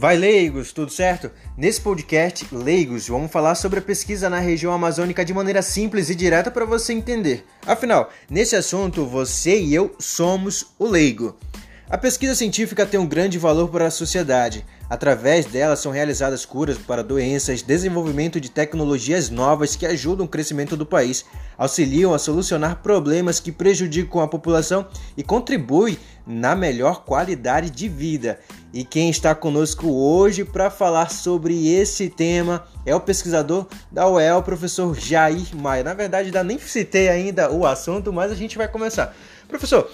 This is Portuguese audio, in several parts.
Vai, leigos, tudo certo? Nesse podcast, leigos, vamos falar sobre a pesquisa na região amazônica de maneira simples e direta para você entender. Afinal, nesse assunto, você e eu somos o leigo. A pesquisa científica tem um grande valor para a sociedade. Através dela são realizadas curas para doenças, desenvolvimento de tecnologias novas que ajudam o crescimento do país, auxiliam a solucionar problemas que prejudicam a população e contribuem na melhor qualidade de vida. E quem está conosco hoje para falar sobre esse tema é o pesquisador da UEL, professor Jair Maia. Na verdade, ainda nem citei ainda o assunto, mas a gente vai começar. Professor,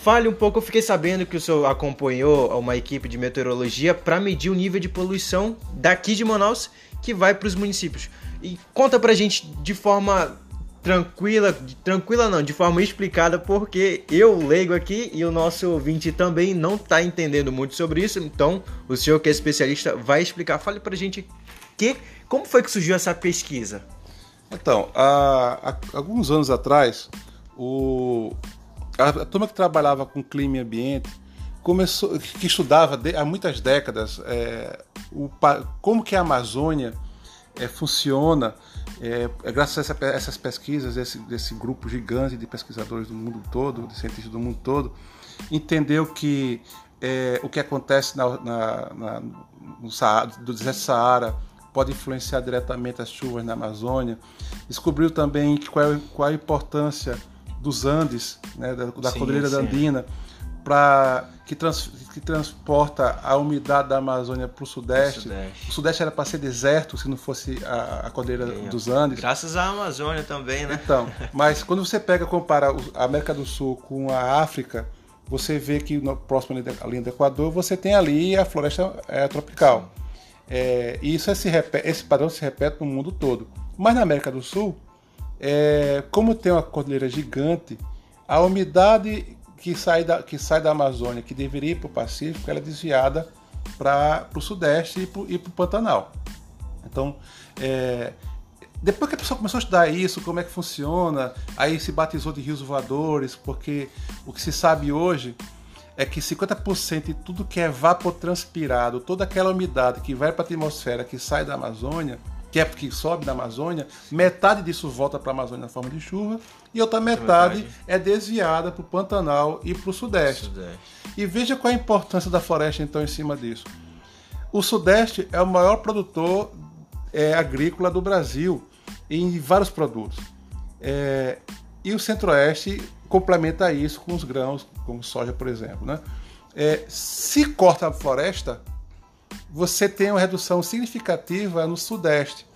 Fale um pouco, eu fiquei sabendo que o senhor acompanhou uma equipe de meteorologia para medir o nível de poluição daqui de Manaus que vai para os municípios. E conta pra gente de forma tranquila, tranquila não, de forma explicada, porque eu leigo aqui e o nosso ouvinte também não está entendendo muito sobre isso. Então, o senhor que é especialista vai explicar. Fale pra gente que, como foi que surgiu essa pesquisa? Então, há, há alguns anos atrás, o, a, a turma que trabalhava com clima e ambiente começou, que estudava de, há muitas décadas é, o, como que a Amazônia é, funciona, é, é graças a essa, essas pesquisas, esse, desse grupo gigante de pesquisadores do mundo todo, de cientistas do mundo todo, entendeu que é, o que acontece na, na, na, no Saara, do deserto Saara pode influenciar diretamente as chuvas na Amazônia. Descobriu também qual, é, qual a importância dos Andes, né, da, da sim, Cordilheira sim. Andina, para que, trans, que transporta a umidade da Amazônia para o sudeste. O sudeste era para ser deserto se não fosse a, a Cordilheira sim. dos Andes. Graças à Amazônia também, né? Então, mas quando você pega compara a América do Sul com a África, você vê que no próximo à linha do Equador você tem ali a floresta é, tropical. É, e isso esse, esse padrão se repete no mundo todo. Mas na América do Sul, é, como tem uma cordilheira gigante, a umidade que sai da, que sai da Amazônia, que deveria ir para o Pacífico, ela é desviada para o Sudeste e para o Pantanal. Então, é, depois que a pessoa começou a estudar isso, como é que funciona, aí se batizou de rios voadores, porque o que se sabe hoje é que 50% de tudo que é evapotranspirado, toda aquela umidade que vai para a atmosfera, que sai da Amazônia, que é porque sobe da Amazônia, metade disso volta para a Amazônia na forma de chuva e outra metade é desviada para o Pantanal e para o Sudeste. Sudeste. E veja qual é a importância da floresta então em cima disso. O Sudeste é o maior produtor é, agrícola do Brasil em vários produtos. É, e o Centro-Oeste complementa isso com os grãos, como soja, por exemplo. Né? É, se corta a floresta, você tem uma redução significativa no Sudeste.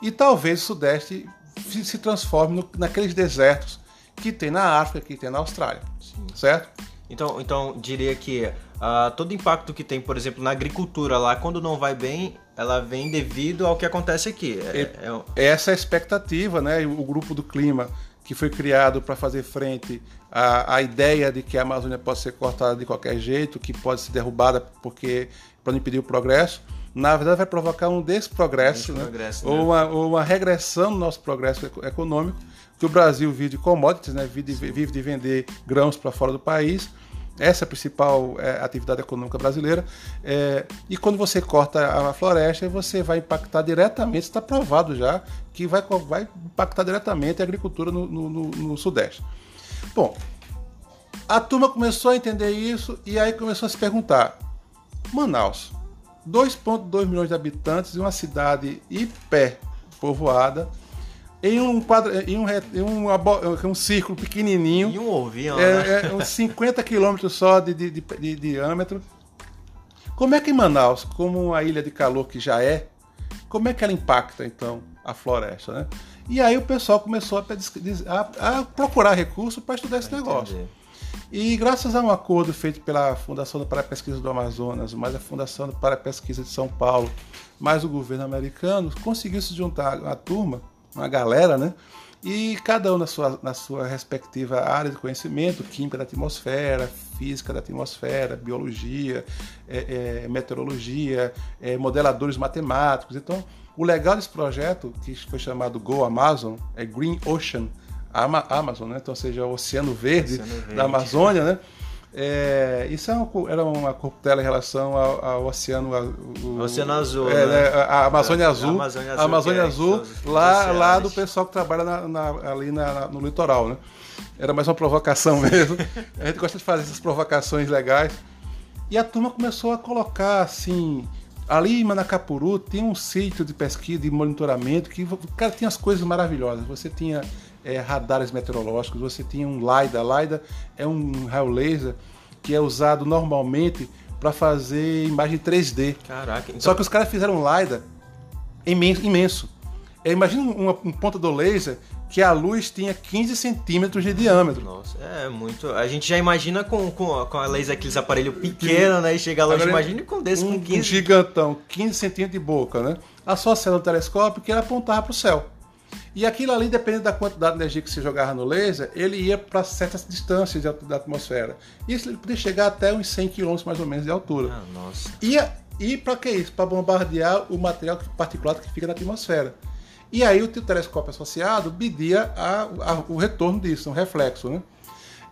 E talvez o Sudeste se transforme no, naqueles desertos que tem na África, que tem na Austrália. Sim. Certo? Então, então diria que uh, todo impacto que tem, por exemplo, na agricultura lá, quando não vai bem, ela vem devido ao que acontece aqui. É, é... essa é a expectativa, né? O grupo do clima que foi criado para fazer frente à, à, ideia de que a Amazônia pode ser cortada de qualquer jeito, que pode ser derrubada porque para impedir o progresso, na verdade vai provocar um desprogresso, né? né? Ou, uma, ou uma regressão no nosso progresso econômico, que o Brasil vive de commodities, né? vive, de, vive de vender grãos para fora do país, essa é a principal é, atividade econômica brasileira. É, e quando você corta a floresta, você vai impactar diretamente, está provado já, que vai, vai impactar diretamente a agricultura no, no, no, no Sudeste. Bom, a turma começou a entender isso e aí começou a se perguntar: Manaus, 2,2 milhões de habitantes e uma cidade hiper povoada, em um, quadro, em um, em um, um círculo pequenininho. E um ovinho, é, né? é, uns 50 quilômetros só de, de, de, de, diâmetro. Como é que Manaus, como uma ilha de calor que já é, como é que ela impacta, então, a floresta, né? E aí o pessoal começou a, a, a procurar recursos para estudar esse negócio. E graças a um acordo feito pela Fundação para a Pesquisa do Amazonas, mais a Fundação para a Pesquisa de São Paulo, mais o governo americano, conseguiu se juntar uma turma, uma galera, né? E cada um na sua, na sua respectiva área de conhecimento, química da atmosfera, física da atmosfera, biologia, é, é, meteorologia, é, modeladores matemáticos. Então, o legal desse projeto, que foi chamado Go Amazon, é Green Ocean, Amazon, né? então, ou seja, o Oceano Verde, Oceano Verde. da Amazônia, né? É, isso é uma, era uma corruptela em relação ao, ao oceano, ao, o, oceano Azul, é, né? a, Amazônia Azul, a Amazônia Azul, Amazônia é, Azul lá, lá do pessoal que trabalha na, na, ali na, no litoral, né? Era mais uma provocação mesmo. a gente gosta de fazer essas provocações legais. E a turma começou a colocar assim, ali em Manacapuru tem um sítio de pesquisa, de monitoramento que cara tinha as coisas maravilhosas. Você tinha é, radares meteorológicos, você tinha um LiDAR. LiDAR é um raio laser que é usado normalmente para fazer imagem 3D. Caraca. Então... Só que os caras fizeram um LiDAR imenso. imenso. É, imagina uma, um ponta do laser que a luz tinha 15 centímetros de diâmetro. Nossa, é muito. A gente já imagina com, com, com a laser aqueles aparelhos pequenos, né? E chega longe, imagina com desse um, com 15. Um gigantão, 15 centímetros de boca, né? Associado ao telescópio que ele apontava para o céu. E aquilo ali, dependendo da quantidade de energia que você jogava no laser, ele ia para certas distâncias da atmosfera. Isso ele podia chegar até uns 100 km mais ou menos de altura. Ah, nossa. E, e para que isso? Para bombardear o material particulado que fica na atmosfera. E aí o telescópio associado media a, a, o retorno disso, um reflexo. Né?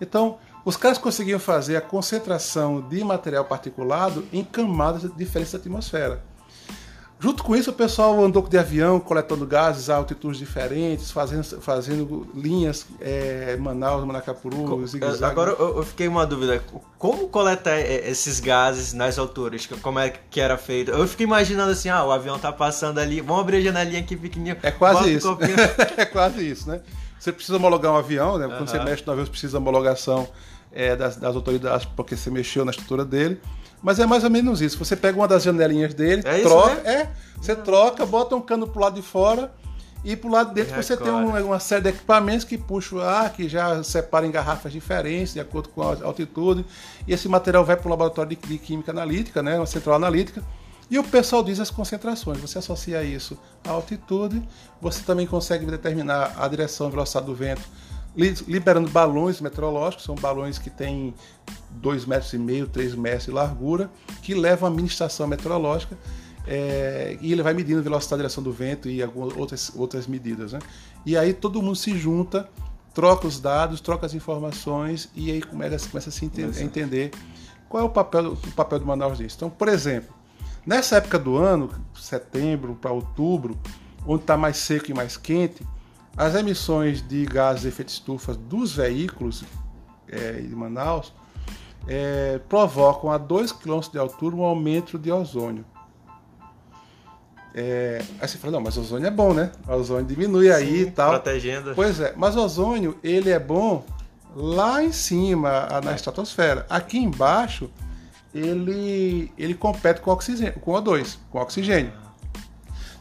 Então, os caras conseguiam fazer a concentração de material particulado em camadas diferentes da atmosfera. Junto com isso, o pessoal andou de avião, coletando gases a altitudes diferentes, fazendo, fazendo linhas é, Manaus, Manacapuru, zigue Agora eu, fiquei uma dúvida. Como coletar esses gases nas alturas? Como é que era feito? Eu fiquei imaginando assim, ah, o avião tá passando ali, vamos abrir a janelinha aqui pequenininha. É quase isso. é quase isso, né? Você precisa homologar um avião, né? Quando uhum. você mexe no avião, você precisa de homologação é, das, das autoridades, porque você mexeu na estrutura dele. Mas é mais ou menos isso. Você pega uma das janelinhas dele, é troca, isso, né? é, você troca, bota um cano pro lado de fora e pro lado de dentro você tem um, uma série de equipamentos que puxam o ar, que já separam em garrafas diferentes, de acordo com a altitude. E esse material vai para o laboratório de, de, química analítica, né, uma central analítica. E o pessoal diz as concentrações. Você associa isso à altitude, você também consegue determinar a direção e velocidade do vento liberando balões meteorológicos, são balões que têm 2,5 metros, e meio, 3 metros de largura, que levam a mini estação meteorológica é, e ele vai medindo a velocidade, a direção do vento e algumas outras, outras medidas. Né? E aí todo mundo se junta, troca os dados, troca as informações e aí começa, começa a se entender, a entender qual é o papel, o papel do Manaus nisso. Então, por exemplo, nessa época do ano, setembro para outubro, onde está mais seco e mais quente, as emissões de gases de efeito estufa dos veículos é, de Manaus é, provocam a 2 km de altura um aumento de ozônio. É, aí você fala, não, mas ozônio é bom, né? O ozônio diminui Sim, aí e tal. Protegendo. Pois é, mas ozônio, ele é bom lá em cima, na estratosfera. Aqui embaixo, ele, ele compete com, oxigênio, com O2, com oxigênio.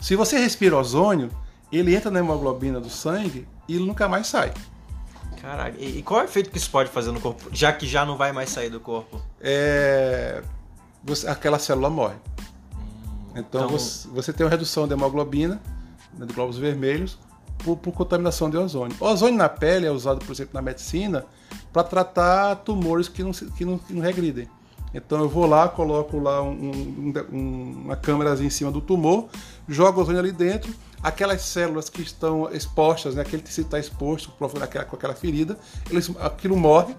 Se você respira ozônio, ele entra na hemoglobina do sangue e ele nunca mais sai. Caraca, e qual é o efeito que isso pode fazer no corpo, já que já não vai mais sair do corpo? É. Você, aquela célula morre. Hum, então, então... Você, você, tem uma redução da hemoglobina, né, de glóbulos vermelhos, por, por, contaminação de ozônio. O ozônio na pele é usado, por exemplo, na medicina para tratar tumores que não, que, não, que não regridem. Então eu vou lá, coloco lá um, um, uma câmera em cima do tumor, jogo ozônio ali dentro aquelas células que estão expostas, né, aquele tecido está exposto com aquela ferida, eles, aquilo morre.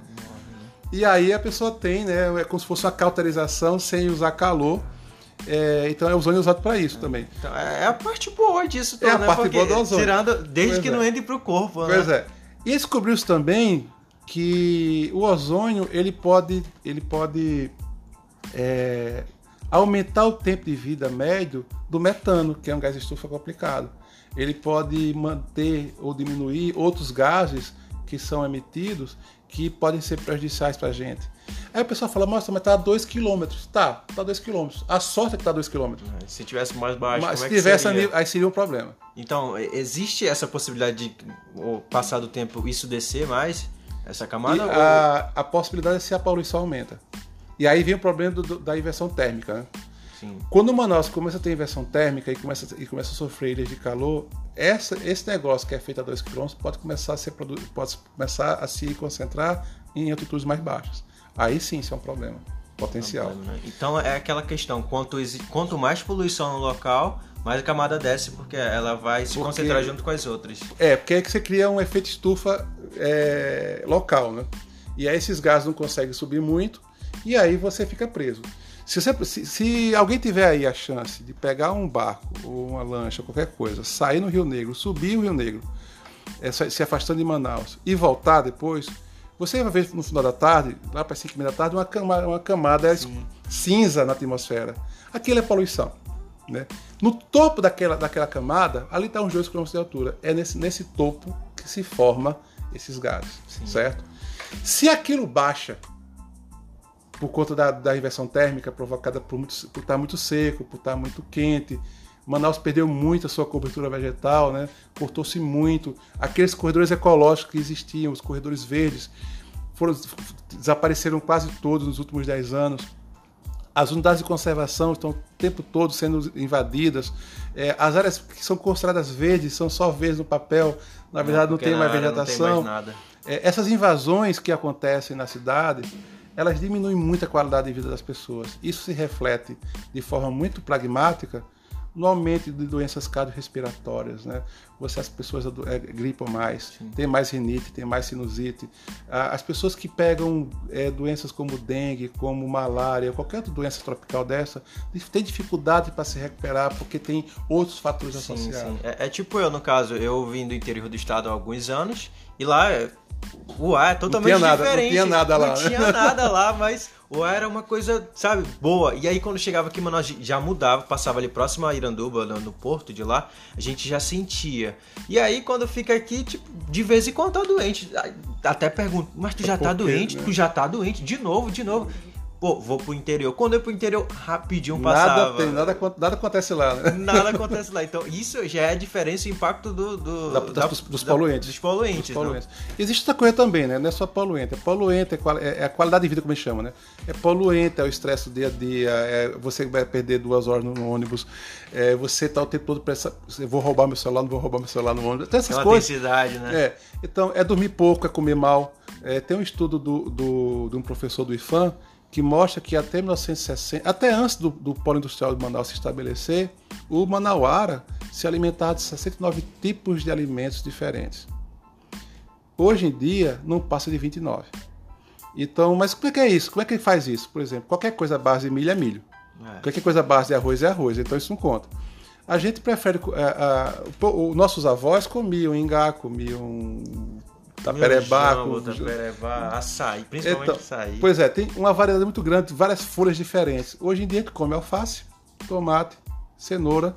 E aí a pessoa tem, né, é como se fosse uma cauterização sem usar calor. É, então é o ozônio usado para isso também. Então, é a parte boa disso, é a né? parte Porque boa do ozônio. Tirando, desde pois que é. não entre para o corpo. Pois né? é. E descobriu-se também que o ozônio ele pode, ele pode é, aumentar o tempo de vida médio do metano, que é um gás estufa complicado. Ele pode manter ou diminuir outros gases que são emitidos que podem ser prejudiciais para a gente. Aí o pessoal fala, nossa, mas tá a 2 km. Tá, tá a 2 km. A sorte é que tá a 2 km. Se tivesse mais baixo, mas se é tivesse seria? aí seria um problema. Então, existe essa possibilidade de, passar do tempo, isso descer mais? Essa camada? Ou... A, a possibilidade é se a poluição aumenta. E aí vem o problema do, da inversão térmica. Né? Sim. Quando Manaus começa a ter inversão térmica e começa, e começa a sofrer ilhas de calor, essa, esse negócio que é feito a 2 km pode começar a, ser, pode começar a se concentrar em altitudes mais baixas. Aí sim, isso é um problema potencial. É né? Então é aquela questão: quanto, quanto mais poluição no local, mais a camada desce, porque ela vai se porque, concentrar junto com as outras. É, porque é que você cria um efeito estufa é, local, né? E aí esses gases não conseguem subir muito e aí você fica preso. Se, você, se, se, alguém tiver aí a chance de pegar um barco ou uma lancha, qualquer coisa, sair no Rio Negro, subir o Rio Negro, é, se afastando de Manaus e voltar depois, você vai ver no final da tarde, lá para 5 da tarde, uma camada, uma camada cinza na atmosfera. Aquilo é poluição. Né? No topo daquela, daquela camada, ali está uns 2 km de altura. É nesse, nesse topo que se forma esses gases, Sim. certo? Se aquilo baixa por conta da, da inversão térmica provocada por, muito, por estar muito seco, por estar muito quente, Manaus perdeu muito a sua cobertura vegetal, né? cortou-se muito. Aqueles corredores ecológicos que existiam, os corredores verdes, foram, desapareceram quase todos nos últimos 10 anos. As unidades de conservação estão o tempo todo sendo invadidas. É, as áreas que são consideradas verdes são só verdes no papel, na verdade não, não tem mais vegetação. Mais é, essas invasões que acontecem na cidade elas diminuem muito a qualidade de vida das pessoas. Isso se reflete de forma muito pragmática no aumento de doenças cardiorrespiratórias, né? Você as pessoas é, gripam mais, Sim. tem mais rinite, tem mais sinusite. As pessoas que pegam é, doenças como dengue, como malária, qualquer outra doença tropical dessa, tem dificuldade para se recuperar porque tem outros fatores sim, associados. Sim. É, é tipo eu no caso, eu vim do interior do estado há alguns anos e lá o ar é totalmente não nada, diferente. Não tinha nada lá. Não tinha nada lá, mas o ar era uma coisa, sabe, boa. E aí quando chegava aqui, mano, já mudava, passava ali próximo a Iranduba, no porto de lá, a gente já sentia. E aí quando fica aqui, tipo, de vez em quando tá doente. Até pergunto, mas tu já tá doente? Né? Tu já tá doente? De novo, de novo pô, vou pro interior. Quando eu pro interior, rapidinho passava. Nada, tem, nada, nada acontece lá, né? Nada acontece lá. Então, isso já é a diferença o impacto do, do da, da, dos, dos, poluentes. Dos poluentes. Dos poluentes. Existe outra coisa também, né? Não é só poluente. É poluente, é, é a qualidade de vida, como a gente chama, né? É poluente, é o estresse do dia a dia, é você vai perder duas horas no, ônibus, é você tá o tempo todo pressa, vou roubar meu celular, não vou roubar meu celular no ônibus. Tem essas é coisas. Densidade, né? É. Então, é dormir pouco, é comer mal. É, tem um estudo do, do, de um professor do IFAM que mostra que até 1960, até antes do, do polo industrial de Manaus se estabelecer, o manauara se alimentava de 69 tipos de alimentos diferentes. Hoje em dia, não passa de 29. Então, mas como é que é isso? Como é que ele faz isso? Por exemplo, qualquer coisa à base de milho é milho. É. Qualquer coisa à base de arroz é arroz. Então, isso não conta. A gente prefere. A, a, os nossos avós comiam ingá, comiam taperebá, com... taperebá, açaí, principalmente então, açaí. Pois é, tem uma variedade muito grande, várias folhas diferentes. Hoje em dia a gente come alface, tomate, cenoura,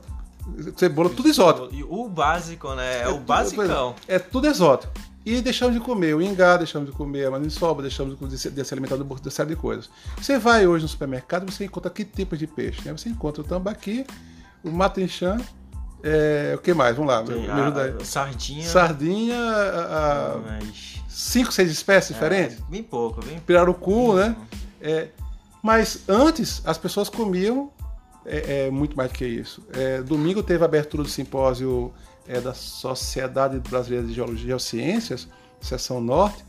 cebola, tudo exótico. O básico, né? É, é o basicão. É, é tudo exótico. E deixamos de comer o ingá, deixamos de comer a maniçoba, deixamos de, de se alimentar de uma série de coisas. Você vai hoje no supermercado, você encontra que tipos de peixe? Né? Você encontra o tambaqui, o matenchã, é, o que mais? Vamos lá. Tem, a, a, sardinha. Sardinha. A, mas... Cinco, seis espécies é, diferentes? Bem pouco, bem Pirarucu, né? É, mas antes as pessoas comiam é, é muito mais do que isso. É, domingo teve a abertura do simpósio é, da Sociedade Brasileira de Geologia e Geociências, seção norte,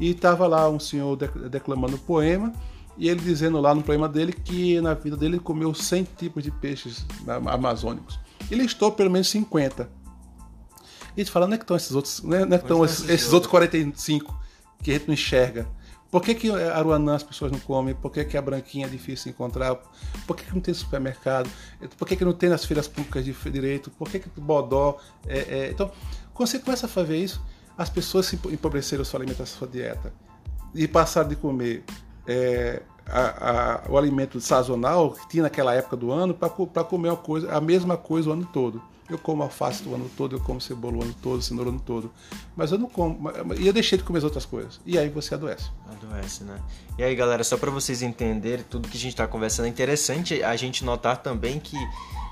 e estava lá um senhor declamando um poema e ele dizendo lá no poema dele que na vida dele comeu 100 tipos de peixes amazônicos. Ele listou pelo menos 50. E a gente fala, onde é que estão esses outros, onde é que estão esses, esses outros 45 que a gente não enxerga? Por que, que Aruanã as pessoas não comem? Por que, que a branquinha é difícil de encontrar? Por que, que não tem supermercado? Por que, que não tem nas feiras públicas de direito? Por que, que Bodó. É, é... Então, quando você começa a fazer isso, as pessoas se empobreceram sua alimentação, sua dieta. E passaram de comer é, a, a, o alimento sazonal que tinha naquela época do ano para comer uma coisa, a mesma coisa o ano todo. Eu como alface o ano todo, eu como cebola o ano todo, cenoura o ano todo. Mas eu não como. E eu deixei de comer as outras coisas. E aí você adoece. Adoece, né? E aí, galera, só para vocês entenderem tudo que a gente está conversando, é interessante a gente notar também que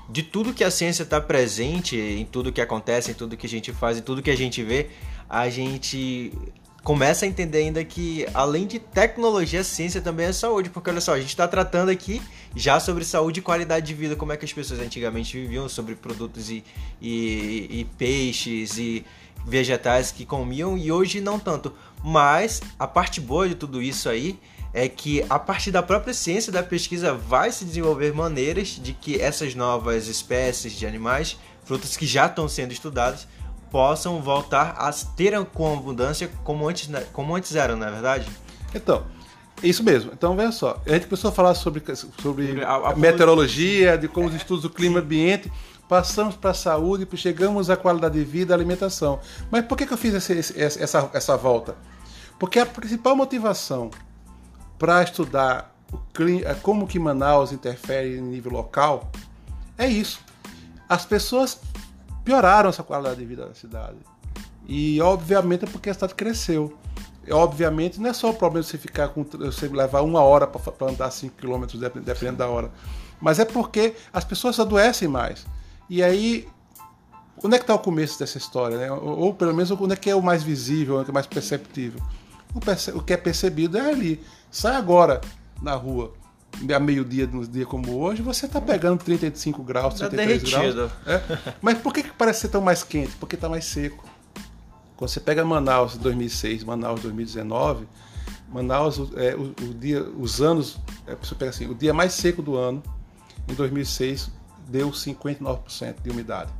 de tudo que a ciência está presente, em tudo que acontece, em tudo que a gente faz, em tudo que a gente vê, a gente começa a entender ainda que além de tecnologia, ciência também é saúde, porque olha só, a gente está tratando aqui já sobre saúde e qualidade de vida, como é que as pessoas antigamente viviam, sobre produtos e, e, e peixes e vegetais que comiam e hoje não tanto. Mas a parte boa de tudo isso aí é que a partir da própria ciência da pesquisa vai se desenvolver maneiras de que essas novas espécies de animais, frutos que já estão sendo estudados, possam voltar a ter com abundância como antes, como antes eram, não é verdade? Então, isso mesmo. Então, veja só. A gente começou a falar sobre, sobre a, a meteorologia, de como os estudos do clima e ambiente. Passamos para a saúde, chegamos à qualidade de vida, alimentação. Mas por que, que eu fiz esse, esse, essa, essa volta? Porque a principal motivação para estudar clima, como que Manaus interfere em nível local é isso. As pessoas pioraram essa qualidade de vida da cidade. E obviamente é porque a cidade cresceu. E, obviamente não é só o problema de você ficar com você levar uma hora para andar 5 km dependendo da hora. Mas é porque as pessoas adoecem mais. E aí, onde é que está o começo dessa história? Né? Ou, ou, pelo menos onde é que é o mais visível, onde é que é mais perceptível? O, perce o que é percebido é ali. Sai agora na rua a meio-dia, num dia como hoje, você está pegando 35 graus, 33 tá graus. É? Mas por que, que parece ser tão mais quente? Porque está mais seco. Quando você pega Manaus 2006, Manaus 2019, Manaus, é, o, o, dia, os anos, é, você pega assim, o dia mais seco do ano, em 2006, deu 59% de umidade.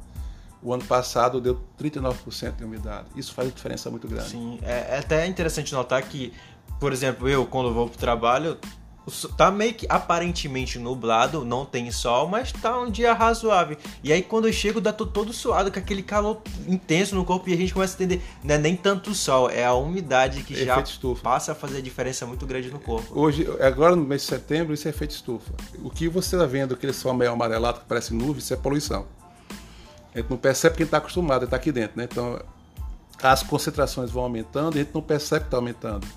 O ano passado deu 39% de umidade. Isso faz diferença muito grande. Sim, é, é até interessante notar que, por exemplo, eu quando vou para o trabalho, Tá meio que aparentemente nublado, não tem sol, mas tá um dia razoável. E aí quando eu chego, dá tô todo suado, com aquele calor intenso no corpo e a gente começa a entender, não é nem tanto o sol, é a umidade que efeito já estufa. passa a fazer a diferença muito grande no corpo. Hoje, agora no mês de setembro, isso é efeito estufa. O que você está vendo, aquele sol meio amarelado que parece nuvem, isso é poluição. A gente não percebe porque está acostumado, está aqui dentro, né? Então as concentrações vão aumentando e a gente não percebe que está aumentando.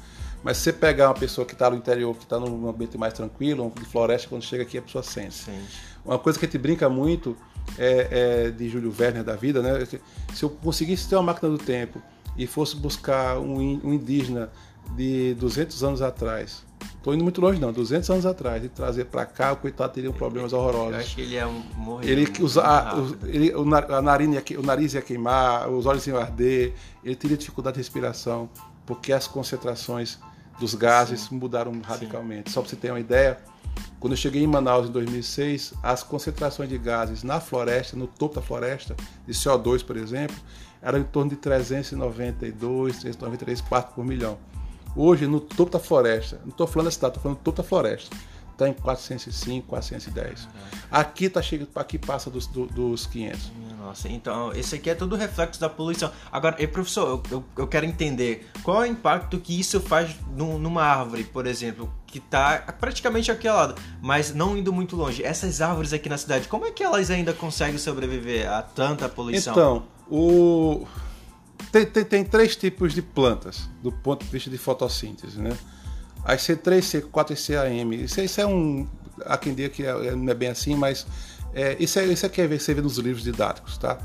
Mas se você pegar uma pessoa que está no interior, que está num ambiente mais tranquilo, de floresta, quando chega aqui a pessoa sente. sente. Uma coisa que a gente brinca muito é, é de Júlio Werner da vida, né? Se eu conseguisse ter uma máquina do tempo e fosse buscar um, um indígena de 200 anos atrás, Tô indo muito longe, não. 200 anos atrás, e trazer para cá, o coitado teria problemas horrorosos. Eu acho que ele ia morrer. Ele, usa, a, o, ele, o, nariz ia, o nariz ia queimar, os olhos iam arder, ele teria dificuldade de respiração, porque as concentrações dos gases Sim. mudaram radicalmente. Sim. Só para você ter uma ideia, quando eu cheguei em Manaus em 2006, as concentrações de gases na floresta, no topo da floresta, de CO2, por exemplo, eram em torno de 392, 393 partes por milhão. Hoje, no topo da floresta, não estou falando da cidade, estou falando do topo da floresta, está em 405, 410. Aqui, tá chegando, aqui passa dos, dos 500. Nossa, então esse aqui é todo reflexo da poluição. Agora, e professor, eu, eu, eu, quero entender qual é o impacto que isso faz numa árvore, por exemplo, que está praticamente aqui ao lado, mas não indo muito longe. Essas árvores aqui na cidade, como é que elas ainda conseguem sobreviver a tanta poluição? Então, o... tem, tem, tem três tipos de plantas, do ponto de vista de fotossíntese, né? As C3, C4 e CAM. Isso, isso é um. Há quem diga que é, não é bem assim, mas é, isso, é, isso aqui é você vê nos livros didáticos, tá?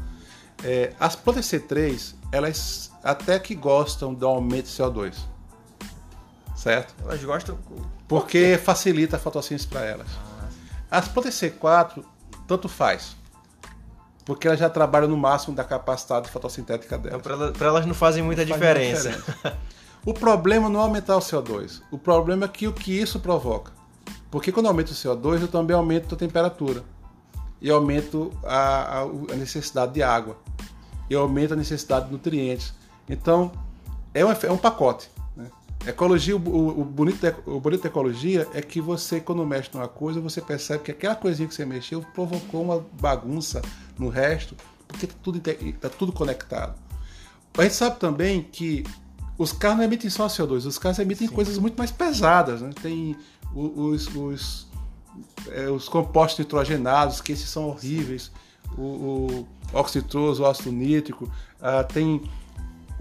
É, as plantas C3, elas até que gostam do aumento de CO2. Certo? Elas gostam. Porque facilita a fotossíntese para elas. Ah. As plantas C4, tanto faz. Porque elas já trabalham no máximo da capacidade fotossintética delas. Então, para elas não fazem muita não diferença. Faz diferença. o problema não é aumentar o CO2. O problema é que o que isso provoca. Porque quando aumenta o CO2, eu também aumento a temperatura e aumento a, a, necessidade de água, e aumenta a necessidade de nutrientes. Então, é um, é um pacote. Né? Ecologia, o, o, bonito da, o bonito da ecologia é que você, quando mexe numa coisa, você percebe que aquela coisinha que você mexeu provocou uma bagunça no resto, porque está tudo, tá tudo conectado. A gente sabe também que os carros não emitem só CO2, os carros emitem Sim. coisas muito mais pesadas. Né? Tem os, os é, os compostos nitrogenados, que esses são horríveis, o, o óxido nitroso, o ácido nítrico, ah, tem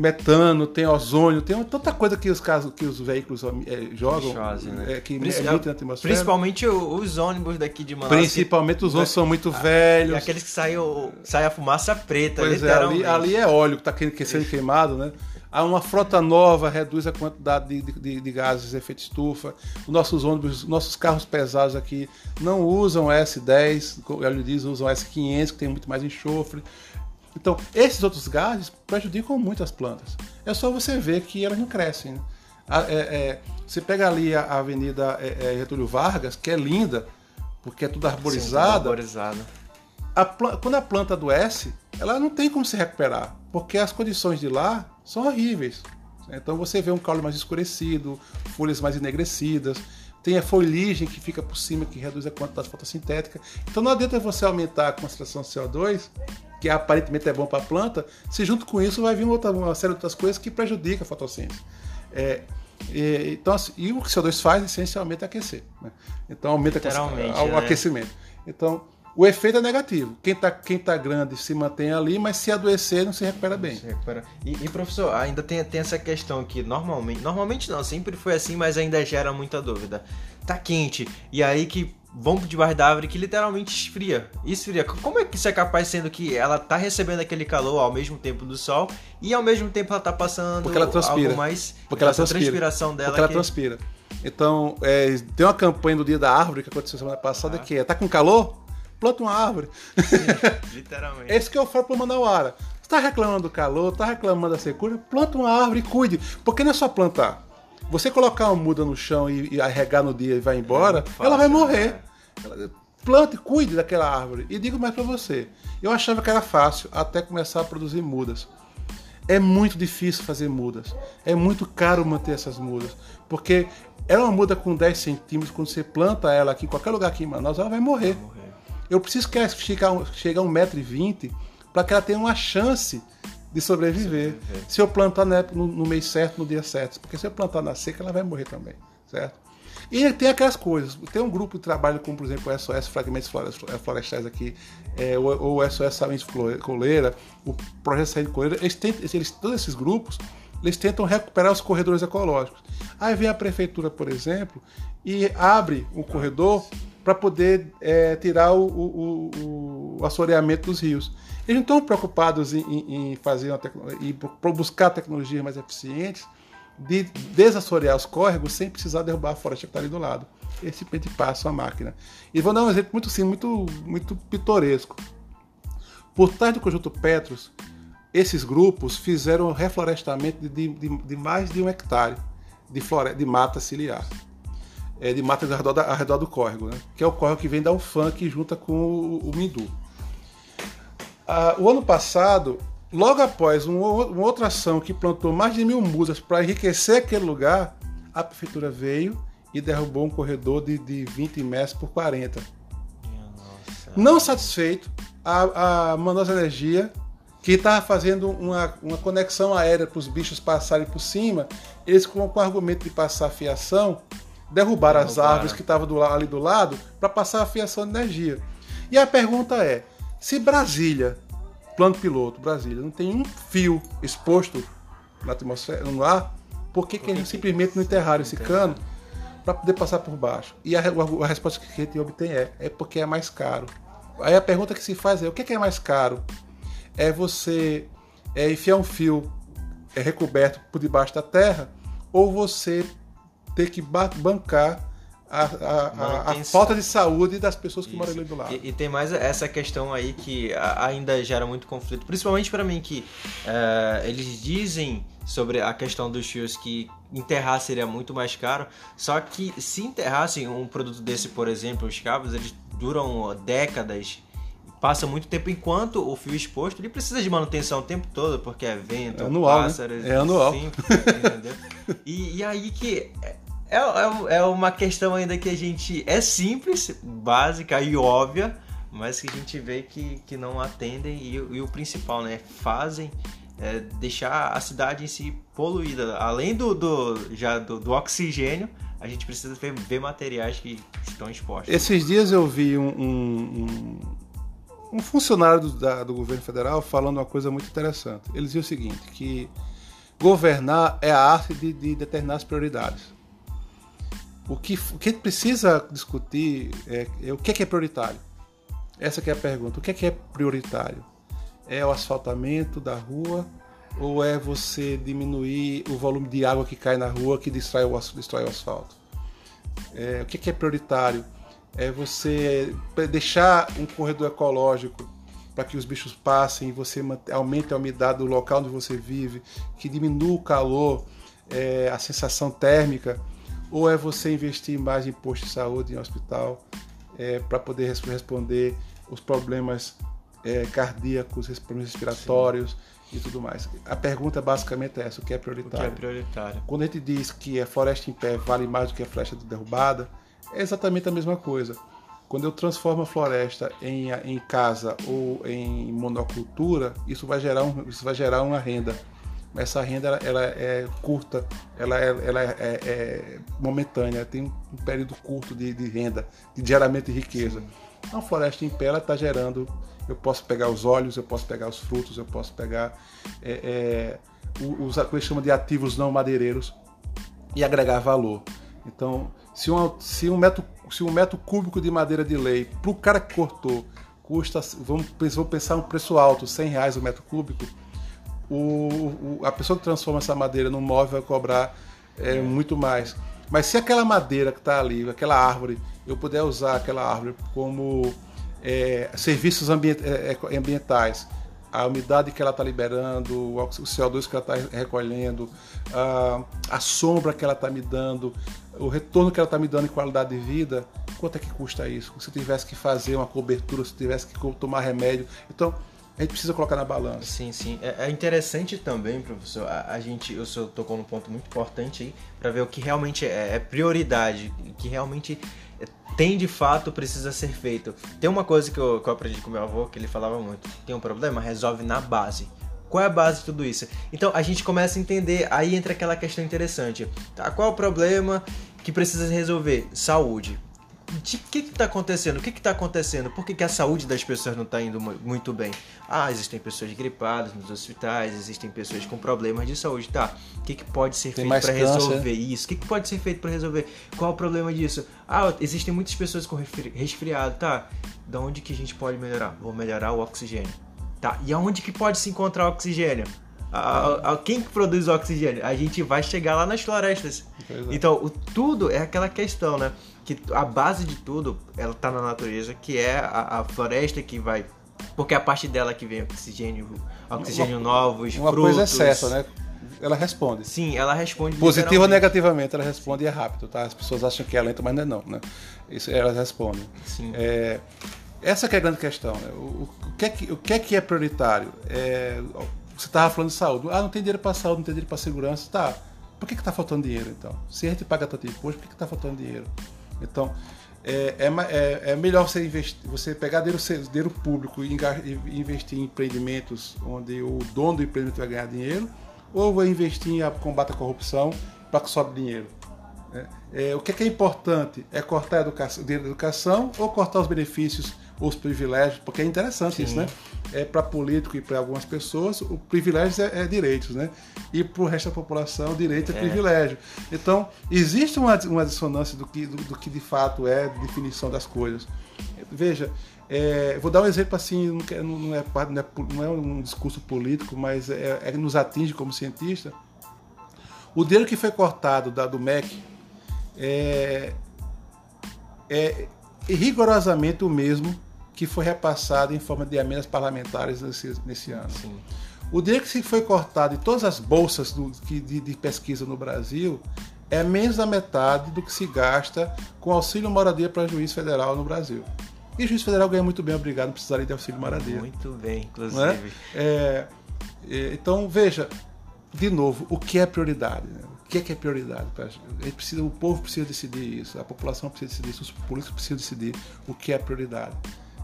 metano, tem ozônio, tem tanta coisa que os casos que os veículos é, jogam, né? é, que emitem na atmosfera. Principalmente os ônibus daqui de Manaus. Principalmente os ônibus são muito velhos. E aqueles que saem, sai a fumaça preta, pois é, ali, ali, é óleo que está sendo queimado, né? Uma frota nova reduz a quantidade de, de, de gases de efeito estufa. Os nossos ônibus, nossos carros pesados aqui não usam S10, como ele diz, usam S500, que tem muito mais enxofre. Então, esses outros gases prejudicam muito as plantas. É só você ver que elas não crescem. Né? É, é, você pega ali a Avenida é, é, Getúlio Vargas, que é linda, porque é tudo arborizada. Sim, tudo arborizada. A, quando a planta adoece, ela não tem como se recuperar, porque as condições de lá são horríveis. Então você vê um caule mais escurecido, folhas mais enegrecidas, tem a foligem que fica por cima, que reduz a quantidade fotossintética. Então não adianta você aumentar a concentração de CO2, que aparentemente é bom para a planta, se junto com isso vai vir uma, outra, uma série de outras coisas que prejudicam a fotossíntese. É, e, então, assim, e o que o CO2 faz essencialmente é aquecer. Né? Então aumenta o né? aquecimento. Então, o efeito é negativo. Quem está quem tá grande se mantém ali, mas se adoecer não se recupera bem. Se recupera. E, e, professor, ainda tem, tem essa questão que normalmente, normalmente não, sempre foi assim, mas ainda gera muita dúvida. Tá quente, e aí que vão debaixo da árvore que literalmente esfria. Esfria. Como é que isso é capaz sendo que ela tá recebendo aquele calor ao mesmo tempo do sol e ao mesmo tempo ela tá passando Porque ela transpira. algo mais Porque ela transpira. transpiração dela Porque ela que... transpira. Então, é, tem uma campanha do Dia da Árvore que aconteceu semana passada ah. que é, tá com calor? Planta uma árvore. Sim, literalmente. Esse que eu falo pro Manauara. Você tá reclamando do calor, tá reclamando da secura? Planta uma árvore e cuide. Porque não é só plantar. Você colocar uma muda no chão e, e arregar no dia e vai embora, é fácil, ela vai morrer. Né? Plante, cuide daquela árvore. E digo mais para você. Eu achava que era fácil até começar a produzir mudas. É muito difícil fazer mudas. É muito caro manter essas mudas. Porque era uma muda com 10 centímetros, quando você planta ela aqui, em qualquer lugar aqui em Manaus, ela vai morrer. Vai morrer. Eu preciso que ela chegue a 1,20m para que ela tenha uma chance de sobreviver. sobreviver. Se eu plantar no, no mês certo, no dia certo. Porque se eu plantar na seca, ela vai morrer também. Certo? E tem aquelas coisas. Tem um grupo de trabalho como, por exemplo, o SOS Fragmentos Florestais aqui, é, ou o SOS Saúde Coleira, o Projeto Saúde Coleira. Eles tentam, eles, todos esses grupos, eles tentam recuperar os corredores ecológicos. Aí vem a prefeitura, por exemplo, e abre um corredor para poder é, tirar o, o, o, assoreamento dos rios. Eles não estão preocupados em, em, em fazer uma em buscar tecnologias mais eficientes de desassorear os córregos sem precisar derrubar a floresta que está ali do lado. Eles simplesmente passam a máquina. E vou dar um exemplo muito sim, muito, muito pitoresco. Por trás do conjunto Petros, esses grupos fizeram reflorestamento de, de, de mais de um hectare de, floresta, de mata ciliar é, de matas ao redor, da, ao redor do córrego, né? que é o córrego que vem da UFAM que junta com o, o Mindu. Ah, o ano passado, logo após um, uma outra ação que plantou mais de mil musas para enriquecer aquele lugar, a prefeitura veio e derrubou um corredor de, de 20 metros por 40. Nossa. Não satisfeito, a, a Manaus Energia, que estava fazendo uma, uma conexão aérea para os bichos passarem por cima, eles com, com o argumento de passar fiação, derrubar as árvores que estavam do, ali do lado para passar a fiação de energia. E a pergunta é: se Brasília, plano piloto, Brasília, não tem um fio exposto na atmosfera, no ar, por que, que eles simplesmente não enterraram esse cano para poder passar por baixo? E a, a, a, resposta que a gente obtém é: é porque é mais caro. Aí a pergunta que se faz é: o que, que é mais caro? É você é, enfiar um fio é, recoberto por debaixo da terra ou você ter que bancar a, a, a, falta de saúde das pessoas que Isso. moram ali do lado. E, e, tem mais essa questão aí que ainda gera muito conflito, principalmente para mim que uh, eles dizem sobre a questão dos fios que enterrar seria muito mais caro, só que se enterrassem um produto desse, por exemplo, os cabos, eles duram décadas passa muito tempo enquanto o fio exposto ele precisa de manutenção o tempo todo porque é vento, é anual, né? pássaros, né? é anual. entendeu? E, e aí que é, é, é uma questão ainda que a gente é simples, básica e óbvia, mas que a gente vê que, que não atendem e, e o principal, né? Fazem é, deixar a cidade em si poluída. Além do, do já do, do, oxigênio, a gente precisa ver, ver, materiais que estão expostos. Esses dias eu vi um, um, um funcionário do, da, do governo federal falando uma coisa muito interessante. Ele dizia o seguinte, que governar é a arte de, de determinar as prioridades. O que, o que precisa discutir é, é o que é, que é prioritário. Essa é a pergunta. O que é, que é prioritário? É o asfaltamento da rua ou é você diminuir o volume de água que cai na rua que destrói o, destrói o asfalto? É, o que é, que é prioritário? É você deixar um corredor ecológico para que os bichos passem e você aumente a umidade do local onde você vive, que diminua o calor, é, a sensação térmica ou é você investir mais em posto de saúde, em hospital, é, para poder responder os problemas é, cardíacos, problemas respiratórios, e tudo mais. A pergunta basicamente é essa: o que é prioritário? O que é prioritário? Quando a gente diz que a floresta em pé vale mais do que a floresta derrubada, é exatamente a mesma coisa. Quando eu transformo a floresta em, em casa ou em monocultura, isso vai gerar, um, isso vai gerar uma renda. Mas essa renda ela, ela é curta, ela, é, ela é, é, é, momentânea, tem um período curto de, de renda, de geramento de riqueza. A floresta em pé está gerando eu posso pegar os óleos, eu posso pegar os frutos, eu posso pegar é, é, os que eles chamam de ativos não madeireiros e agregar valor. Então, se, um se, um, metro, se um metro cúbico de madeira de lei, para o cara que cortou, custa, vamos, vamos pensar um preço alto, 100 reais o metro cúbico, o, o, a pessoa que transforma essa madeira num móvel vai cobrar é, muito mais. Mas se aquela madeira que está ali, aquela árvore, eu puder usar aquela árvore como é, serviços é, é, ambientais, a umidade que ela está liberando, o CO2 que ela está recolhendo, a, a, sombra que ela está me dando, o retorno que ela está me dando em qualidade de vida, quanto é que custa isso? Se tivesse que fazer uma cobertura, se tivesse que tomar remédio. Então, a gente precisa colocar na balança. Sim, sim. É, é interessante também, professor, a, a, gente, o senhor tocou num ponto muito importante aí, para ver o que realmente é, é prioridade, que realmente tem de fato precisa ser feito. Tem uma coisa que eu, que eu aprendi com meu avô que ele falava muito: tem um problema, resolve na base. Qual é a base de tudo isso? Então a gente começa a entender, aí entra aquela questão interessante. Tá, qual é o problema que precisa resolver? Saúde de que está acontecendo? O que está acontecendo? Por que, que, a saúde das pessoas não está indo muito bem? Ah, existem pessoas gripadas nos hospitais, existem pessoas com problemas de saúde. Tá, o que, que pode ser Tem feito para resolver isso? O que, que pode ser feito para resolver? Qual é o problema disso? Ah, existem muitas pessoas com resfriado. Tá, da onde que a gente pode melhorar? Vou melhorar o oxigênio. Tá, e aonde que pode se encontrar oxigênio? A, a, quem que produz oxigênio? A gente vai chegar lá nas florestas. É. Então, o, tudo é aquela questão, né? Que a base de tudo, ela tá na natureza, que é a, a floresta que vai... Porque é a parte dela que vem oxigênio, oxigênio uma, novos, Uma frutos. coisa é certa, né? Ela responde. Sim, ela responde Positivo ou negativamente, ela responde e é rápido, tá? As pessoas acham que é lento, mas não é não, né? Isso, elas respondem. Sim. É, essa é a grande questão. Né? O, o, que é que, o que é que é prioritário? É, você estava falando de saúde. Ah, não tem dinheiro para saúde, não tem dinheiro para segurança. Tá. Por que está faltando dinheiro, então? Se a gente paga tanto imposto, por que está faltando dinheiro? Então, é, é, é, é, melhor você, investir, você pegar dinheiro, público e investir em empreendimentos onde o dono do empreendimento vai ganhar dinheiro, ou vai investir em combate à corrupção para que sobe dinheiro? É, é, o que é, que é importante? É cortar a educação, dinheiro da educação ou cortar os benefícios os privilégios, porque é interessante Sim. isso, né? É para político e para algumas pessoas, o privilégio é, é direitos, né? E para o resto da população, direito é, é, privilégio. Então, existe uma, uma dissonância do que, do, do, que de fato é a definição das coisas. Veja, é, vou dar um exemplo assim, não, é, não, é, não é um discurso político, mas é, é, nos atinge como cientista. O dinheiro que foi cortado da, do MEC é, é rigorosamente o mesmo que foi repassado em forma de emendas parlamentares nesse, nesse ano. Sim. O dinheiro que foi cortado de todas as bolsas do, de, de, pesquisa no Brasil é menos da metade do que se gasta com auxílio moradia para juiz federal no Brasil. E juiz federal ganha muito bem, obrigado, não precisaria de auxílio moradia. Muito bem, inclusive. É? É, então, veja, de novo, o que é prioridade? Né? O que é, que é prioridade? Precisa, o povo precisa decidir isso, a população precisa decidir isso, os políticos precisam decidir o que é prioridade.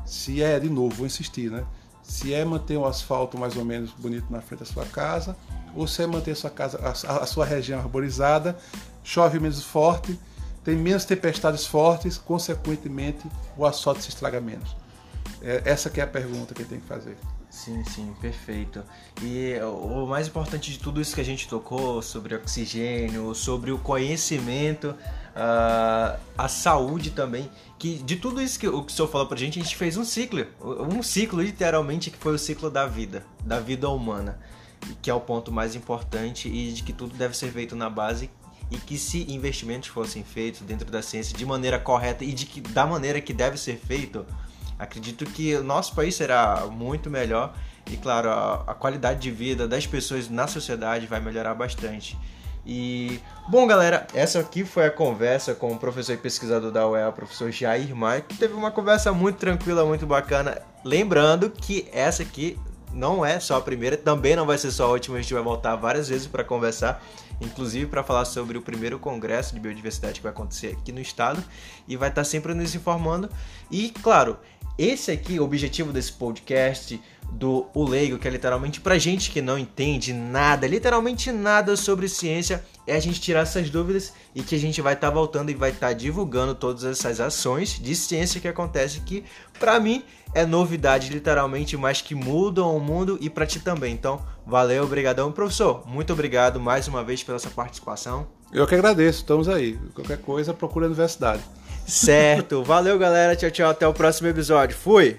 Se é, de novo, vou insistir, né? Se é manter um asfalto mais ou menos bonito na frente da sua casa, ou se é manter a sua casa, a, a sua região arborizada, chove menos forte, tem menos tempestades fortes, consequentemente o asfalto se estraga menos. É, essa que é a pergunta que tem que fazer. Sim, sim, perfeito. E o mais importante de tudo isso que a gente tocou sobre oxigênio, sobre o conhecimento, uh, a saúde também, que de tudo isso que o que o senhor falou pra gente, a gente fez um ciclo, um ciclo literalmente que foi o ciclo da vida, da vida humana, que é o ponto mais importante e de que tudo deve ser feito na base e que se investimentos fossem feitos dentro da ciência de maneira correta e de que da maneira que deve ser feito, Acredito que o nosso país será muito melhor e, claro, a, a qualidade de vida das pessoas na sociedade vai melhorar bastante. E, bom, galera, essa aqui foi a conversa com o professor e pesquisador da UEL, o professor Jair Maia, que teve uma conversa muito tranquila, muito bacana. Lembrando que essa aqui não é só a primeira, também não vai ser só a última, a gente vai voltar várias vezes para conversar, inclusive para falar sobre o primeiro congresso de biodiversidade que vai acontecer aqui no estado e vai estar sempre nos informando. E, claro, esse aqui, o objetivo desse podcast do O Leigo, que é literalmente pra gente que não entende nada, literalmente nada sobre ciência, é a gente tirar essas dúvidas e que a gente vai estar tá voltando e vai estar tá divulgando todas essas ações de ciência que acontece que para mim é novidade literalmente, mas que mudam o mundo e para ti também. Então, valeu, obrigadão, professor. Muito obrigado mais uma vez pela sua participação. Eu que agradeço, estamos aí. Qualquer coisa, procura a universidade. Certo. Valeu, galera. Tchau, tchau. Até o próximo episódio. Fui.